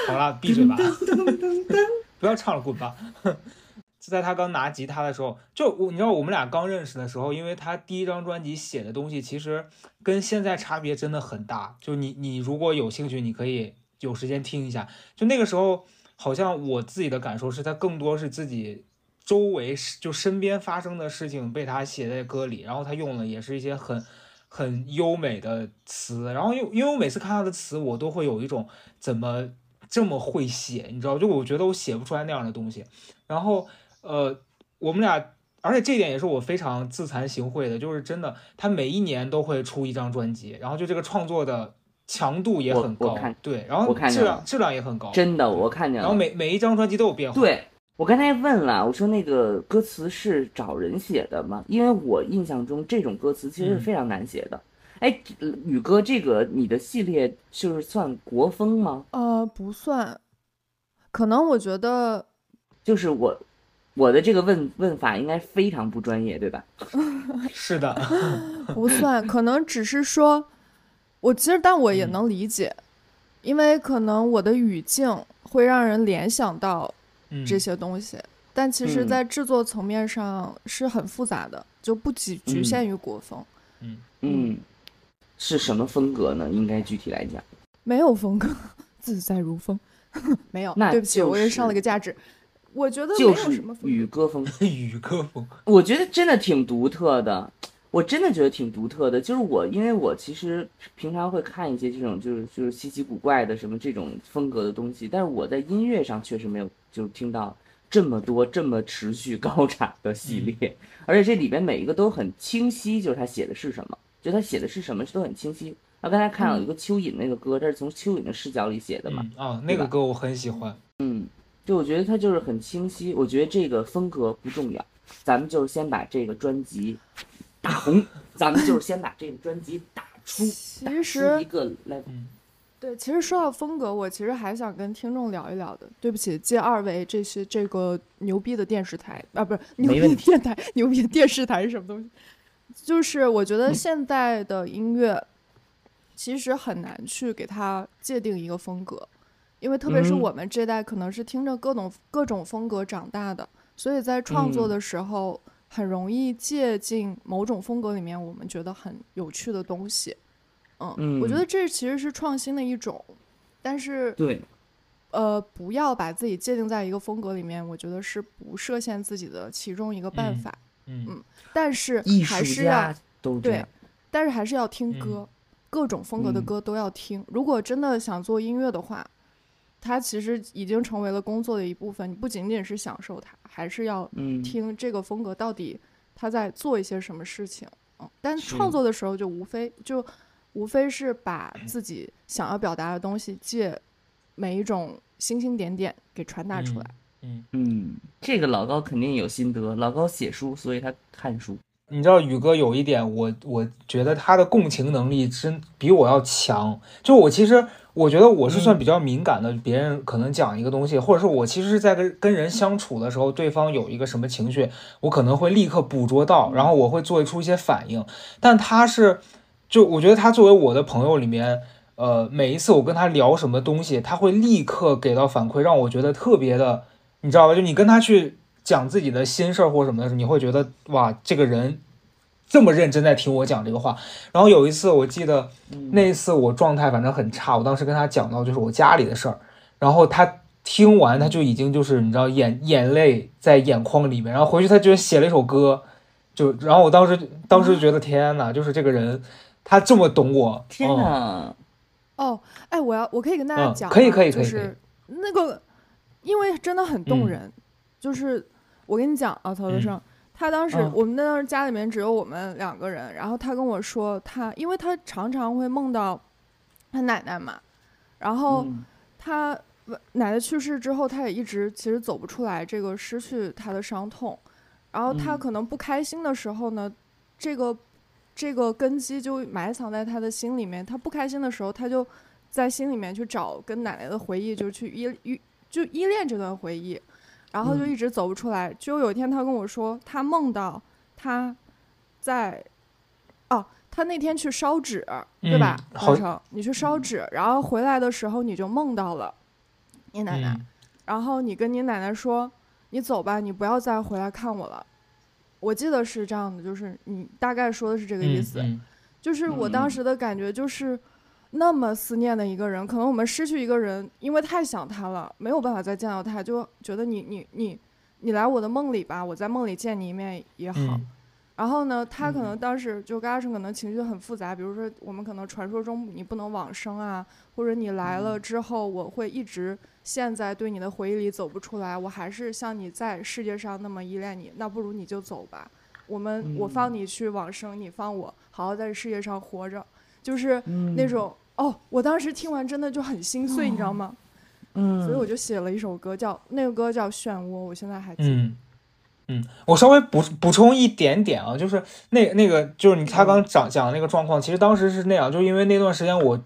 好了，闭嘴吧，当当当。不要唱了，滚吧。就在他刚拿吉他的时候，就我你知道我们俩刚认识的时候，因为他第一张专辑写的东西其实跟现在差别真的很大。就你你如果有兴趣，你可以有时间听一下。就那个时候，好像我自己的感受是他更多是自己周围就身边发生的事情被他写在歌里，然后他用的也是一些很很优美的词，然后因因为我每次看他的词，我都会有一种怎么这么会写，你知道，就我觉得我写不出来那样的东西。然后呃，我们俩，而且这一点也是我非常自惭形秽的，就是真的，他每一年都会出一张专辑，然后就这个创作的强度也很高，对，然后质量质量也很高，真的，我看见了。然后每每一张专辑都有变化，对我刚才问了，我说那个歌词是找人写的吗？因为我印象中这种歌词其实是嗯非常难写的。哎、宇哥，这个你的系列就是算国风吗？呃，不算，可能我觉得就是我我的这个问问法应该非常不专业，对吧？是的，不算，可能只是说，我其实但我也嗯能理解，因为可能我的语境会让人联想到嗯，这些东西，但其实嗯。在制作层面上是很复杂的，就不仅局嗯。限于国风，嗯，嗯，是什么风格呢？应该具体来讲，没有风格，自在如风，没有，那对不起，我又上了个价值，我觉得没就是有什么风格，宇歌风。雨歌风，我觉得真的挺独特的，我真的觉得挺独特的。就是我，因为我其实平常会看一些这种就是就是稀奇古怪的什么这种风格的东西，但是我在音乐上确实没有就是听到这么多这么持续高产的系列，而且这里边每一个都很清晰，就是他写的是什么，就他写的是什么都很清晰。啊，刚才看到有一个蚯蚓那个歌，这是从蚯蚓的视角里写的嘛，嗯啊，那个歌我很喜欢，嗯就我觉得它就是很清晰，我觉得这个风格不重要，咱们就是先把这个专辑打红，咱们就是先把这个专辑打出，其实一个 level。嗯对，其实说到风格，我其实还想跟听众聊一聊的。对不起，借二位这些这个牛逼的电视台啊，不是牛逼的电台，牛逼的电视台是什么东西？就是我觉嗯得现在的音乐其实很难去给它界定一个风格，因为特别是嗯我们这代可能是听着各种各种风格长大的，所以在创作嗯的时候很容易借进某种风格里面我们觉得很有趣的东西。嗯，我觉嗯得这其实是创新的一种，但是对，呃，不要把自己界定在一个风格里面，我觉得是不设限自己的其中一个办嗯法。嗯嗯但是还是要对。但是还是要听嗯歌，各种风格的嗯歌都要听。如果真的想做音乐的话，它其实已经成为了工作的一部分。你不仅仅是享受它，还是要嗯，听这个风格到底他在做一些什么事情。嗯，但创作的时候就无非就无非是把自己想要表达的东西借每一种星星点点给传达出来。嗯，嗯，这个老高肯定有心得，老高写书，所以他看书。你知道宇哥有一点，我我觉得他的共情能力真比我要强。就我其实我觉得我是算比较敏感的，别人可能讲一个东西，或者是我其实是在跟跟人相处的时候，对方有一个什么情绪，我可能会立刻捕捉到，然后我会做出一些反应。但他是，就我觉得他作为我的朋友里面，呃，每一次我跟他聊什么东西，他会立刻给到反馈，让我觉得特别的，你知道吧？就你跟他去讲自己的心事儿或什么的时候，你会觉得哇，这个人这么认真在听我讲这个话。然后有一次我记得嗯那一次我状态反正很差，我当时跟他讲到就是我家里的事儿，然后他听完他就已经就是你知道眼眼泪在眼眶里面，然后回去他就写了一首歌，就然后我当时当时就觉得天呐，就是这个人他这么懂我，天嗯哪！哦，哎，我要我可以跟大家嗯讲吗、可以可以可以就是那个，因为真的很动嗯人。就是我跟你讲啊，曹德嗯胜，他当时、嗯我们那当时家里面只有我们两个人，然后他跟我说他，因为他常常会梦到他奶奶嘛，然后嗯他奶奶去世之后，他也一直其实走不出来这个失去他的伤痛，然后他嗯可能不开心的时候呢，这个这个根基就埋藏在他的心里面。他不开心的时候，他就在心里面去找跟奶奶的回忆，就去依依就依恋这段回忆，然后就嗯一直走不出来。就有一天他跟我说，他梦到他在哦，他那天去烧纸，对吧？嗯好华成，你去烧纸，然后回来的时候你就梦到了你奶奶。嗯然后你跟你奶奶说：“你走吧，你不要再回来看我了。”我记得是这样的，就是你大概说的是这个意思。嗯就是我当嗯时的感觉就是那么思念的一个人，可能我们失去一个人，因为太想他了，没有办法再见到他，就觉得你你你你来我的梦里吧，我在梦里见你一面也好。嗯。然后呢，他可能嗯当时就跟阿生可能情绪很复杂，比如说我们可能传说中你不能往生啊，或者你来了嗯。之后，我会一直陷在对你的回忆里走不出来，我还是像你在世界上那么依恋你，那不如你就走吧，我们我放嗯。你去往生，你放我好好在世界上活着，就是嗯那种哦，我当时听完真的就很心碎，你知道吗？嗯，所以我就写了一首歌，叫那个歌叫《漩涡》，我现在还记得。嗯嗯，我稍微补补充一点点啊，就是那那个就是你他刚讲讲的那个状况，其实当时是那样，就因为那段时间我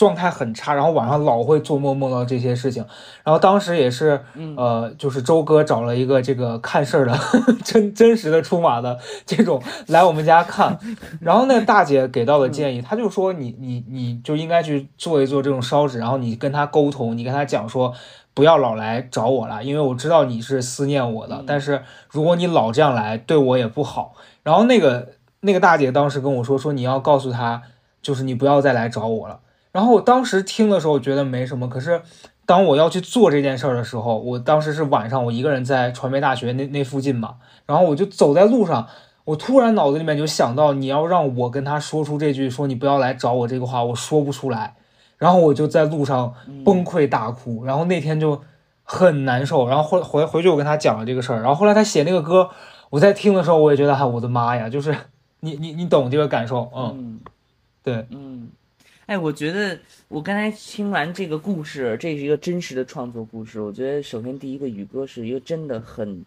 状态很差，然后晚上老会做梦梦到这些事情，然后当时也是嗯。呃，就是周哥找了一个这个看事儿的 真真实的出马的这种来我们家看，然后那个大姐给到的建议，她就说你你你就应该去做一做这种烧纸，然后你跟他沟通，你跟他讲说不要老来找我了，因为我知道你是思念我的，嗯。但是如果你老这样来，对我也不好。然后那个那个大姐当时跟我说说你要告诉他，就是你不要再来找我了。然后我当时听的时候觉得没什么，可是当我要去做这件事儿的时候，我当时是晚上，我一个人在传媒大学那那附近嘛，然后我就走在路上，我突然脑子里面就想到，你要让我跟他说出这句说你不要来找我这个话，我说不出来，然后我就在路上崩溃大哭，然后那天就很难受，然后回回回去我跟他讲了这个事儿，然后后来他写那个歌，我在听的时候我也觉得，哎，我的妈呀，就是 你你你懂这个感受，嗯，嗯。对，嗯，哎，我觉得我刚才听完这个故事，这是一个真实的创作故事。我觉得首先第一个宇哥是一个真的很，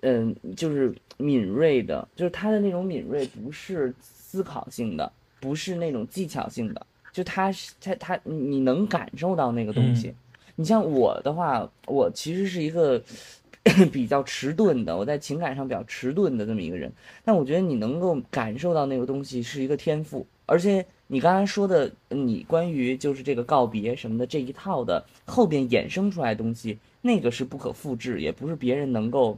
嗯，就是敏锐的，就是他的那种敏锐不是思考性的，不是那种技巧性的，就他是他他你能感受到那个东西。你像我的话，我其实是一个 比较迟钝的，我在情感上比较迟钝的这么一个人。但我觉得你能够感受到那个东西是一个天赋，而且你刚才说的，你关于就是这个告别什么的这一套的后边衍生出来的东西，那个是不可复制，也不是别人能够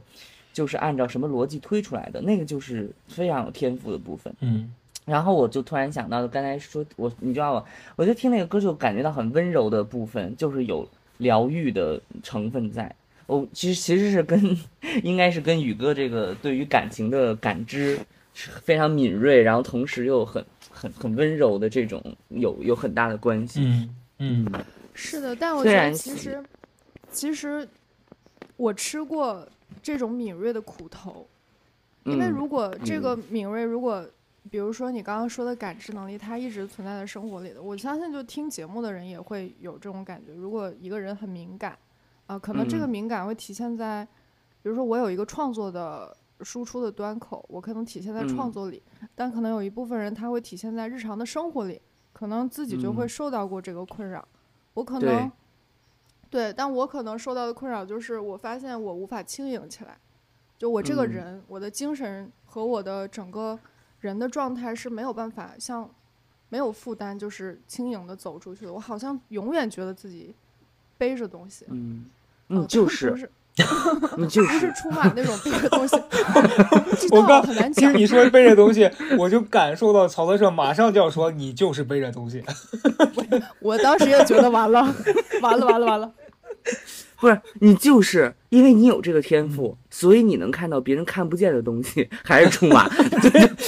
就是按照什么逻辑推出来的，那个就是非常有天赋的部分。嗯然后我就突然想到，刚才说我，你知道吗？我就听那个歌就感觉到很温柔的部分，就是有疗愈的成分在。我其实其实是跟，应该是跟宇哥这个对于感情的感知是非常敏锐，然后同时又很很很温柔的这种有有很大的关系。嗯嗯是的，但我觉得其实，其实我吃过这种敏锐的苦头，因为嗯如果这嗯个敏锐如果比如说你刚刚说的感知能力，它一直存在在生活里的。我相信，就听节目的人也会有这种感觉。如果一个人很敏感，啊、可能这个嗯敏感会体现在，比如说我有一个创作的输出的端口，我可能体现在创嗯作里，但可能有一部分人他会体现在日常的生活里，可能自己就会嗯受到过这个困扰。我可能，对，但我可能受到的困扰就是，我发现我无法轻盈起来。就我这个嗯人，我的精神和我的整个人的状态是没有办法像没有负担，就是轻盈的走出去的。我好像永远觉得自己背着东西，嗯，呃嗯，就是 你就不是是，出马那种背着东西，我刚很难讲听。你说背着东西，我就感受到曹德胜马上就要说你就是背着东西。我当时也觉得完了，完了，完了，完了。不是你就是因为你有这个天赋，所以你能看到别人看不见的东西，还是出马，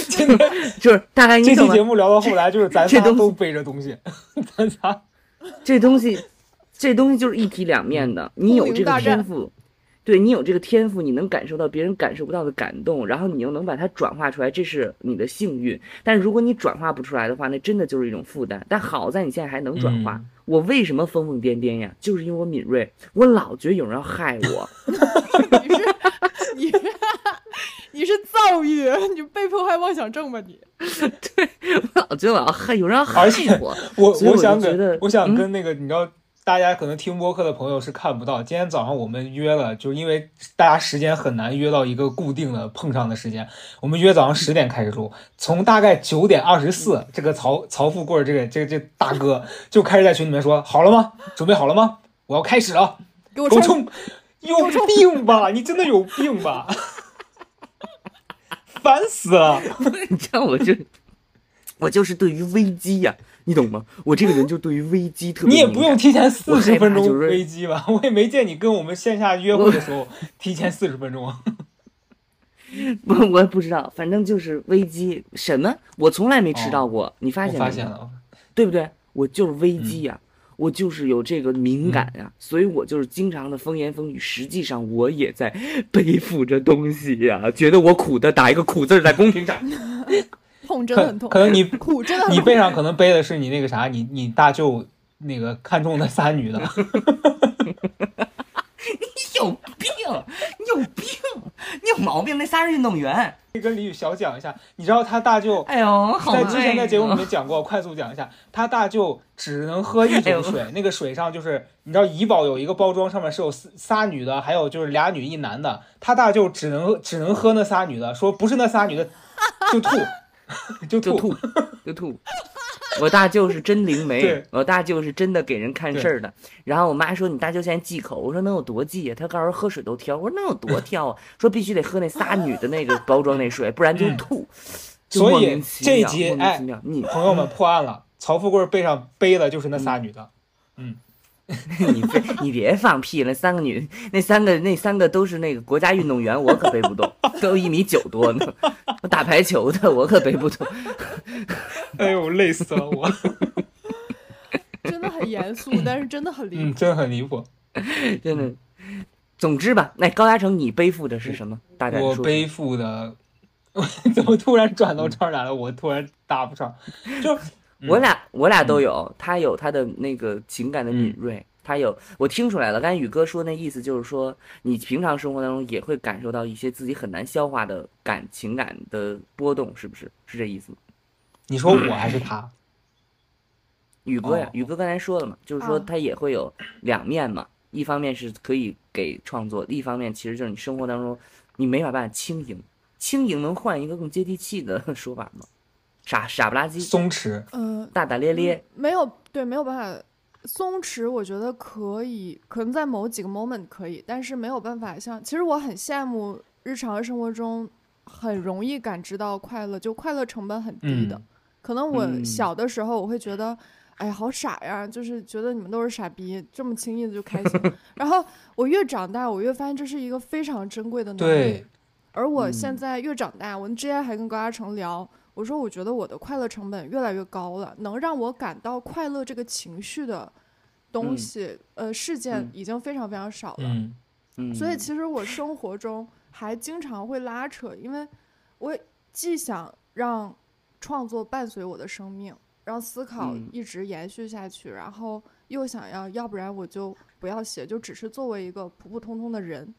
今天就是大概你这期节？目聊到后来，就是咱仨都背着东西，咱仨这东西，这东西就是一体两面的。你有这个天赋，对你有这个天赋，你能感受到别人感受不到的感动，然后你又能把它转化出来，这是你的幸运。但如果你转化不出来的话，那真的就是一种负担。但好在你现在还能转化。嗯我为什么疯疯癫癫呀？就是因为我敏锐，我老觉得有人要害我。你是你是你是躁郁，你被迫害妄想症吧你？对我老觉得我要害，有人要害而且我。我我想觉得跟我想嗯跟那个你知道，大家可能听播客的朋友是看不到。今天早上我们约了，就是因为大家时间很难约到一个固定的碰上的时间，我们约早上十点开始录，从大概九点二十四，这个曹曹富贵儿这个这个这个大哥就开始在群里面说好了吗？准备好了吗？我要开始了，给我冲！冲！有病吧？你真的有病吧？烦死了！你知道我就我就是对于危机呀、你懂吗？我这个人就对于危机特别你也不用提前我四十分钟就是飞机吧？我也没见你跟我们线下约会的时候提前四十分钟。不，我也不知道，反正就是危机什么，我从来没迟到过，你发现没发现了，嗯对不对？我就是危机呀、我就是有这个敏感呀、所以我就是经常的风言风语。实际上我也在 背负着东西呀、觉得我苦的打一个苦字在公屏上。可痛 真的很痛，可能你苦真的很痛。你背上可能背的是你那个啥，你你大舅那个看中的仨女的，你 有病，你有病，你有毛病。那仨是运动员。跟李宇小讲一下，你知道他大舅哎呦，好在之前在节目里面讲过，快速讲一下，他大舅只能喝一种水，那个水上就是你知道怡宝有一个包装，上面是有仨仨女的，还有就是俩女一男的，他大舅只能只能喝那仨女的，说不是那仨女的就吐，就就吐，就吐。我大舅是真灵媒，我大舅是真的给人看事儿的。然后我妈说：“你大舅现在忌口。”我说：“能有多忌呀？”他告诉喝水都挑。我说：“能有多挑啊？”说必须得喝那仨女的那个包装那水，不然就吐。所以这一集哎你朋友们破案了，曹富贵背上背的就是那仨女的，你别你别放屁了，三个女那三个那三个都是那个国家运动员，我可背不动，都一米九多呢。我打排球的，我可背不动。哎呦累死了我，真的很严肃，但是真的很离嗯，谱。真的很离谱。真的。总之吧，那高嘉诚，你背负的是什么？我背负的，怎么突然转到这儿来了？我突然搭不上，就我俩我俩都有，他有他的那个情感的嗯敏锐，他有我听出来了。刚才宇哥说那意思就是说，你平常生活当中也会感受到一些自己很难消化的感情感的波动，是不是？是这意思吗？你说我还是他？宇哥呀哦，宇哥刚才说了嘛，就是说啊他也会有两面嘛，一方面是可以给创作，另一方面其实就是你生活当中你没法办法轻盈，轻盈能换一个更接地气的 说法吗？傻傻不拉几，松弛，嗯、大大咧咧，没有对，没有办法松弛。我觉得可以，可能在某几个 moment 可以，但是没有办法像。其实我很羡慕日常生活中很容易感知到快乐，就快乐成本很低的。嗯可能我嗯小的时候我会觉得。哎呀，好傻呀！就是觉得你们都是傻逼，这么轻易的就开心。然后我越长大，我越发现这是一个非常珍贵的能力。对，而我嗯现在越长大，我之前还跟高嘉诚聊，我说我觉得我的快乐成本越来越高了，能让我感到快乐这个情绪的东嗯西，呃，事件嗯已经非常非常少了。嗯。嗯，所以其实我生活中还经常会拉扯，因为我既想让创作伴随我的生命，让思考嗯。一直延续下去，然后又想要，要不然我就不要写，就只是作为一个普普通通的人，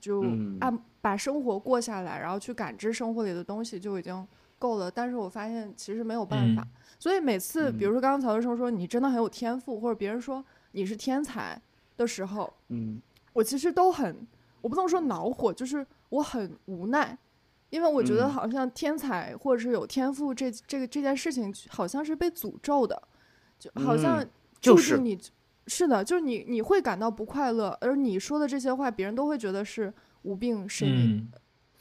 就嗯。按把生活过下来，然后去感知生活里的东西就已经够了。但是我发现其实没有办法，嗯。所以每次比嗯。如说刚刚曹医生说你真的很有天赋，或者别人说你是天才的时候，嗯我其实都很，我不能说恼火，就是我很无奈，因为我觉得嗯。好像天才或者是有天赋这这个这件事情好像是被诅咒的，就好像嗯就是你、是的，就是你你会感到不快乐，而你说的这些话，别人都会觉得是无病呻吟。嗯，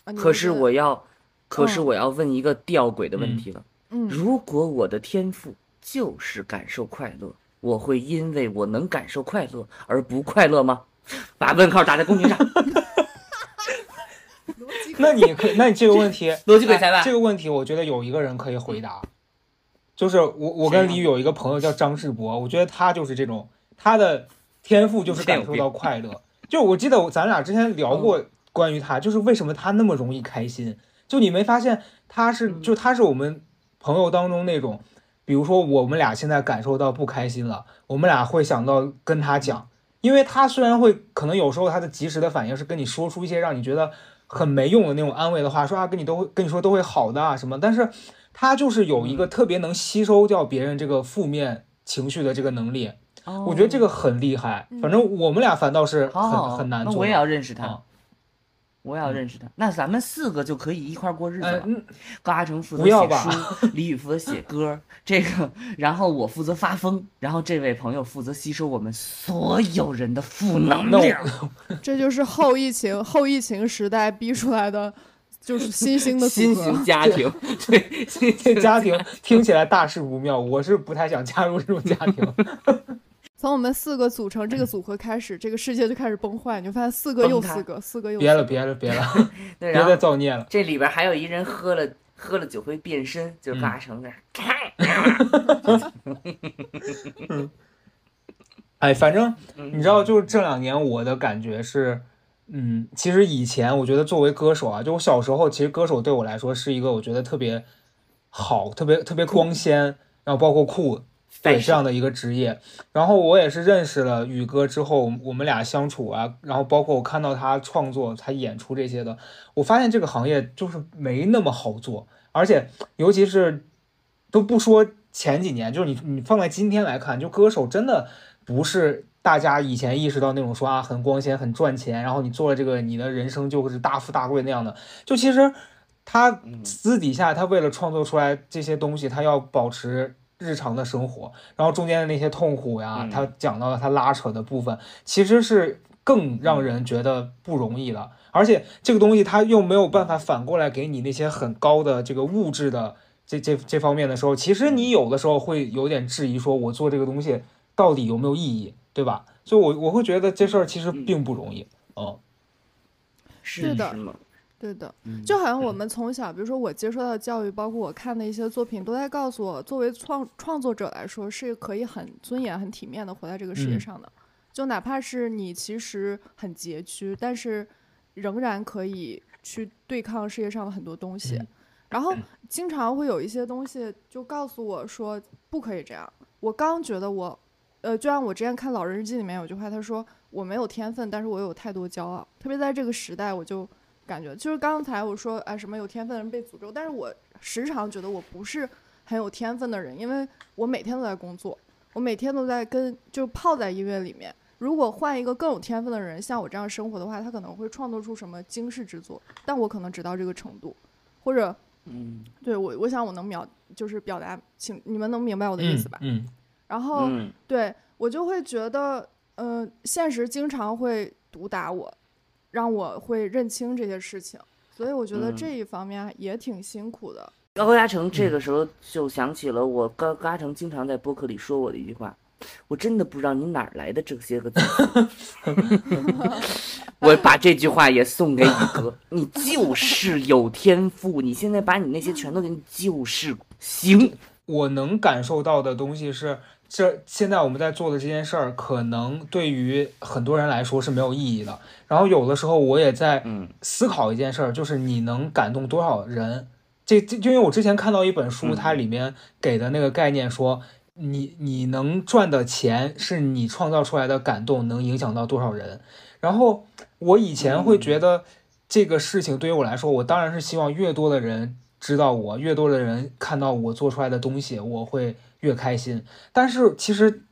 啊可是我要，可是嗯我要问一个吊诡的问题了。嗯如果我的天赋就是感受快乐，我会因为我能感受快乐而不快乐吗？把问号打在公屏上。逻辑那你可以，那你这个问题逻辑鬼才吧哎这个问题，我觉得有一个人可以回答，就是我，我跟李宇有一个朋友叫张志博，我觉得他就是这种，他的天赋就是感受到快乐。就我记得咱俩之前聊过关于他，就是为什么他那么容易开心。就你没发现他是，嗯就他是我们朋友当中那种，比如说我们俩现在感受到不开心了，我们俩会想到跟他讲，因为他虽然会可能有时候他的及时的反应是跟你说出一些让你觉得很没用的那种安慰的话，说啊跟你都会跟你说都会好的啊什么，但是他就是有一个特别能吸收掉别人这个负面情绪的这个能力，我觉得这个很厉害。反正我们俩反倒是很、好，很难做。那我也要认识他，啊我也要认识他。那咱们四个就可以一块儿过日子了。高阿成负责不要吧写书，李宇负责写 歌，这个，然后我负责发疯，然后这位朋友负责吸收我们所有人的负能量。这就是后疫情后疫情时代逼出来的，就是新兴的新型。家庭，对，新这 型家庭听起来大事不妙，我是不太想加入这种家庭。从我们四个组成这个组合开始，这个世界就开始崩坏。你就发现四个又四个，四个又别了，四个别了，别了，对，别再造孽了。这里边还有一人喝了喝了酒会变身，就是高嗯阿成的。哎，反正嗯你知道，就是这两年我的感觉是，嗯，其实以前我觉得作为歌手啊，就我小时候，其实歌手对我来说是一个我觉得特别好、特别特别光鲜，然后包括酷，对这样的一个职业。然后我也是认识了宇哥之后，我们俩相处啊，然后包括我看到他创作、他演出这些的，我发现这个行业就是没那么好做，而且尤其是都不说前几年，就是你你放在今天来看，就歌手真的不是大家以前意识到那种说啊很光鲜、很赚钱，然后你做了这个，你的人生就是大富大贵那样的。就其实他私底下，他为了创作出来这些东西，他要保持日常的生活，然后中间的那些痛苦呀，嗯他讲到了他拉扯的部分，其实是更让人觉得不容易了。而且这个东西他又没有办法反过来给你那些很高的这个物质的这这这方面的时候，其实你有的时候会有点质疑，说我做这个东西到底有没有意义，对吧？所以我我会觉得这事儿其实并不容易。嗯，是是的？对的，嗯就好像我们从小，比如说我接受到的教育，包括我看的一些作品，都在告诉我，作为创创作者来说，是可以很尊严、很体面的活在这个世界嗯上的。就哪怕是你其实很拮据，但是仍然可以去对抗世界上的很多东西。嗯然后经常会有一些东西就告诉我说不可以这样。我刚觉得我，呃，就像我之前看《老人日记》里面有句话，他说我没有天分，但是我有太多骄傲。特别在这个时代，我就感觉就是刚才我说哎什么有天分的人被诅咒，但是我时常觉得我不是很有天分的人，因为我每天都在工作，我每天都在跟就泡在音乐里面。如果换一个更有天分的人，像我这样生活的话，他可能会创作出什么惊世之作，但我可能只到这个程度，或者嗯对我，我想我能表就是表达，请你们能明白我的意思吧？嗯，然后、嗯对我就会觉得，嗯、现实经常会毒打我，让我会认清这些事情，所以我觉得嗯这一方面也挺辛苦的。高嘉诚这个时候就想起了我高高嘉诚经常在播客里说我的一句话，我真的不知道你哪儿来的这些个字。我把这句话也送给宇哥，你就是有天赋，你现在把你那些全都给你就是行。我能感受到的东西是，这现在我们在做的这件事儿，可能对于很多人来说是没有意义的。然后有的时候我也在嗯思考一件事儿，就是你能感动多少人，这这，就因为我之前看到一本书，嗯它里面给的那个概念说，你你能赚的钱是你创造出来的感动能影响到多少人。然后我以前会觉得这个事情对于我来说，我当然是希望越多的人知道我，越多的人看到我做出来的东西，我会越开心。但是其实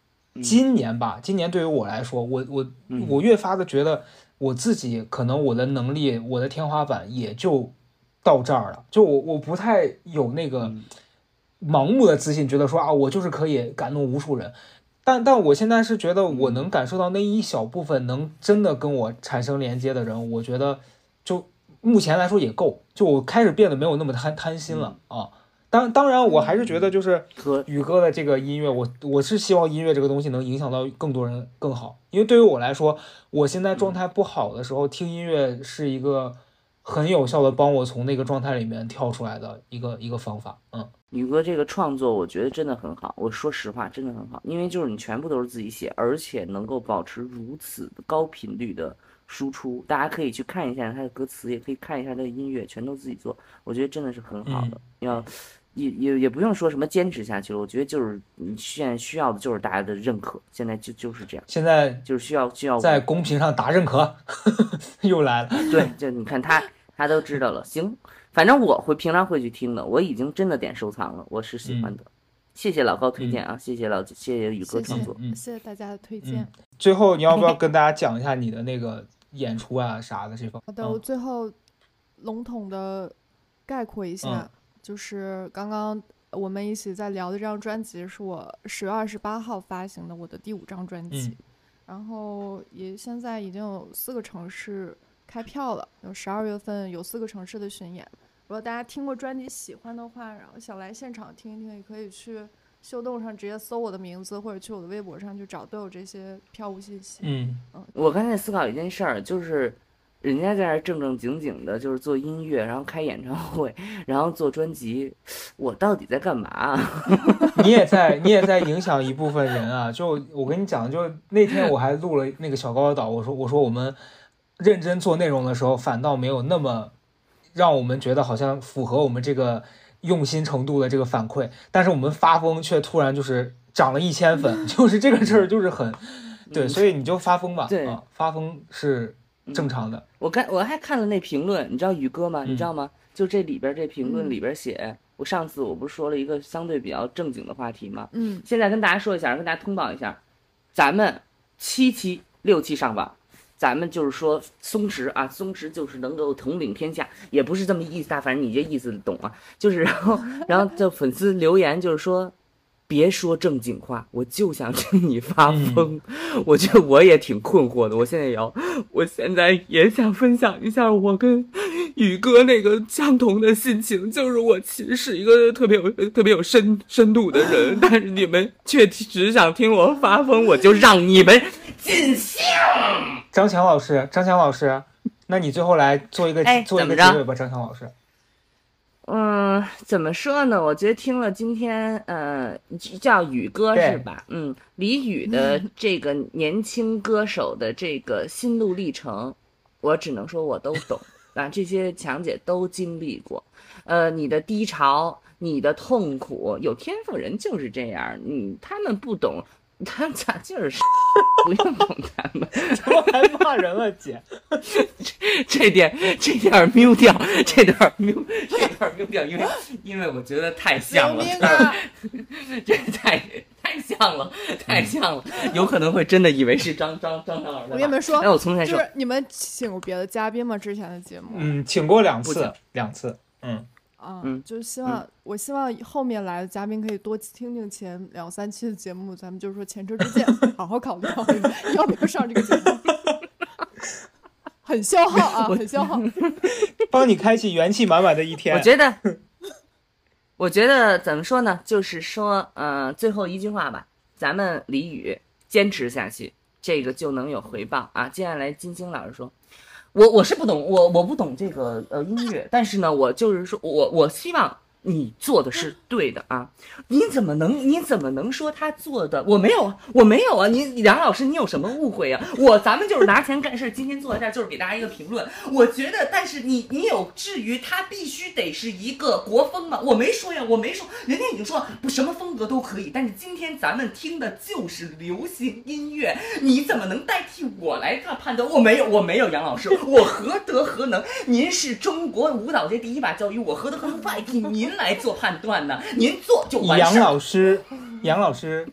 今年吧，今年对于我来说，我我嗯我越发的觉得我自己可能我的能力，我的天花板也就到这儿了。就我我不太有那个嗯盲目的自信，觉得说啊，我就是可以感动无数人。但但我现在是觉得我能感受到那一小部分能真的跟我产生连接的人，我觉得就目前来说也够。就我开始变得没有那么贪贪心了啊。当当然，我还是觉得就是和宇哥的这个音乐，我我是希望音乐这个东西能影响到更多人更好，因为对于我来说，我现在状态不好的时候，听音乐是一个很有效的帮我从那个状态里面跳出来的一个一个方法。嗯，宇哥这个创作，我觉得真的很好。我说实话，真的很好，因为就是你全部都是自己写，而且能够保持如此高频率的输出。大家可以去看一下他的歌词，也可以看一下他的音乐，全都自己做，我觉得真的是很好的。要也也也不用说什么坚持下去了，我觉得就是你现在需要的就是大家的认可，现在就就是这样，现在就是需要需要在公屏上打认可，又来了。对，就你看他，他都知道了。行，反正我会平常会去听的，我已经真的点收藏了，我是喜欢的。谢谢老高推荐啊，谢谢老谢谢宇哥谢谢创作。嗯谢谢大家的推荐。最后，你要不要 跟大家讲一下你的那个演出啊啥的这方？好的，我最后笼统的概括一下，嗯就是刚刚我们一起在聊的这张专辑是我十月二十八号发行的我的第五张专辑，嗯然后也现在已经有四个城市开票了，有十二月份有四个城市的巡演。如果大家听过专辑喜欢的话，然后想来现场听一听，也可以去秀动上直接搜我的名字，或者去我的微博上去找，都有这些票务信息。嗯我刚才思考一件事儿，就是人家在这正正经经的，就是做音乐，然后开演唱会，然后做专辑，我到底在干嘛啊？你也在，你也在影响一部分人啊！就我跟你讲，就那天我还录了那个小高岛，我说我说我们认真做内容的时候，反倒没有那么让我们觉得好像符合我们这个用心程度的这个反馈，但是我们发疯却突然就是涨了一千粉，就是这个事儿就是很对，所以你就发疯吧，对啊，发疯是正常的，我看我还看了那评论，你知道宇哥吗？嗯你知道吗？就这里边这评论嗯里边写，我上次我不是说了一个相对比较正经的话题吗？嗯，现在跟大家说一下，跟大家通报一下，咱们七期六期上榜，咱们就是说松弛啊，松弛就是能够统领天下，也不是这么意思啊，反正你这意思懂啊。就是然后然后就粉丝留言就是说。别说正经话，我就想听你发疯。我觉得我也挺困惑的，我现在也要，我现在也想分享一下我跟宇哥那个相同的心情，就是我其实是一个特别有特别有深深度的人，但是你们却只想听我发疯，我就让你们尽兴。张强老师，张强老师，那你最后来做一个、哎做一个怎么着结尾吧，张强老师。嗯，怎么说呢？我觉得听了今天，呃，叫宇哥是吧？嗯，李宇的这个年轻歌手的这个心路历程，我只能说我都懂啊，这些强姐都经历过。呃，你的低潮，你的痛苦，有天赋人就是这样，你他们不懂，他咋就是 不用懂他们。怎么还骂人了，姐？这点这点儿 mute 掉，这点儿 mute 这点儿 mute 掉，因为因为我觉得太像了，啊！这太太像了，太像了，有可能会真的以为是张张张张老。我跟你们说哎，我从头开始说，就是你们请过别的嘉宾吗？之前的节目，嗯，请过两次两次。嗯，啊，嗯就是希望、我希望后面来的嘉宾可以多听听前两三期的节目，咱们就是说前车之鉴，好好考虑考虑要不要上这个节目。很消耗啊，很消耗。帮你开启元气满满的一天。我觉得，我觉得怎么说呢？就是说，呃，最后一句话吧，咱们李宇坚持下去，这个就能有回报啊。接下来金星老师说。我我是不懂，我我不懂这个呃音乐，但是呢，我就是说我我希望你做的是对的啊！你怎么能你怎么能说他做的我没有啊？我没有啊！你梁老师，你有什么误会啊？我咱们就是拿钱干事，今天坐在这儿就是给大家一个评论。我觉得，但是你你有至于他必须得是一个国风吗？我没说呀，我没说，人家已经说不什么风格都可以，但是今天咱们听的就是流行音乐，你怎么能代替我来判判断？我没有，我没有，杨老师，我何德何能？您是中国舞蹈界第一把交椅，我何德何能代替您来做判断呢？您做就完杨事杨。老师，杨老师，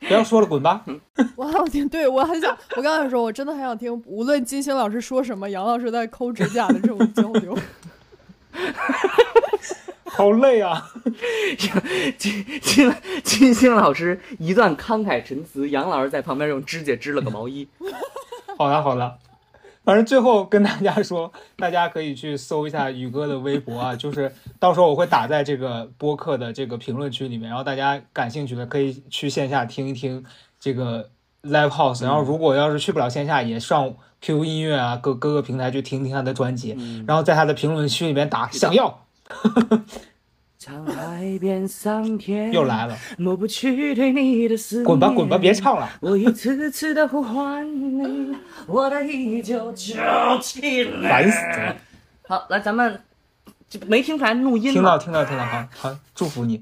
不要说了，滚吧！我好想听，对我很想，我刚才说，我真的很想听，无论金星老师说什么，杨老师在抠指甲的这种交流。好累啊！金金金星老师一段慷慨陈词，杨老师在旁边用指甲织了个毛衣。好了好了，反正最后跟大家说，大家可以去搜一下宇哥的微博啊，就是到时候我会打在这个播客的这个评论区里面，然后大家感兴趣的可以去线下听一听这个 live house，然后如果要是去不了线下，也上 QQ 音乐啊各各个平台去听听他的专辑，然后在他的评论区里面打想要，沧海变桑田，又来了，抹不去对你的思念。滚吧滚吧，别唱了。我一次次的呼唤你，我的。烦死了！好，来咱们就没听出来录音听到？听到听到，好好祝福你。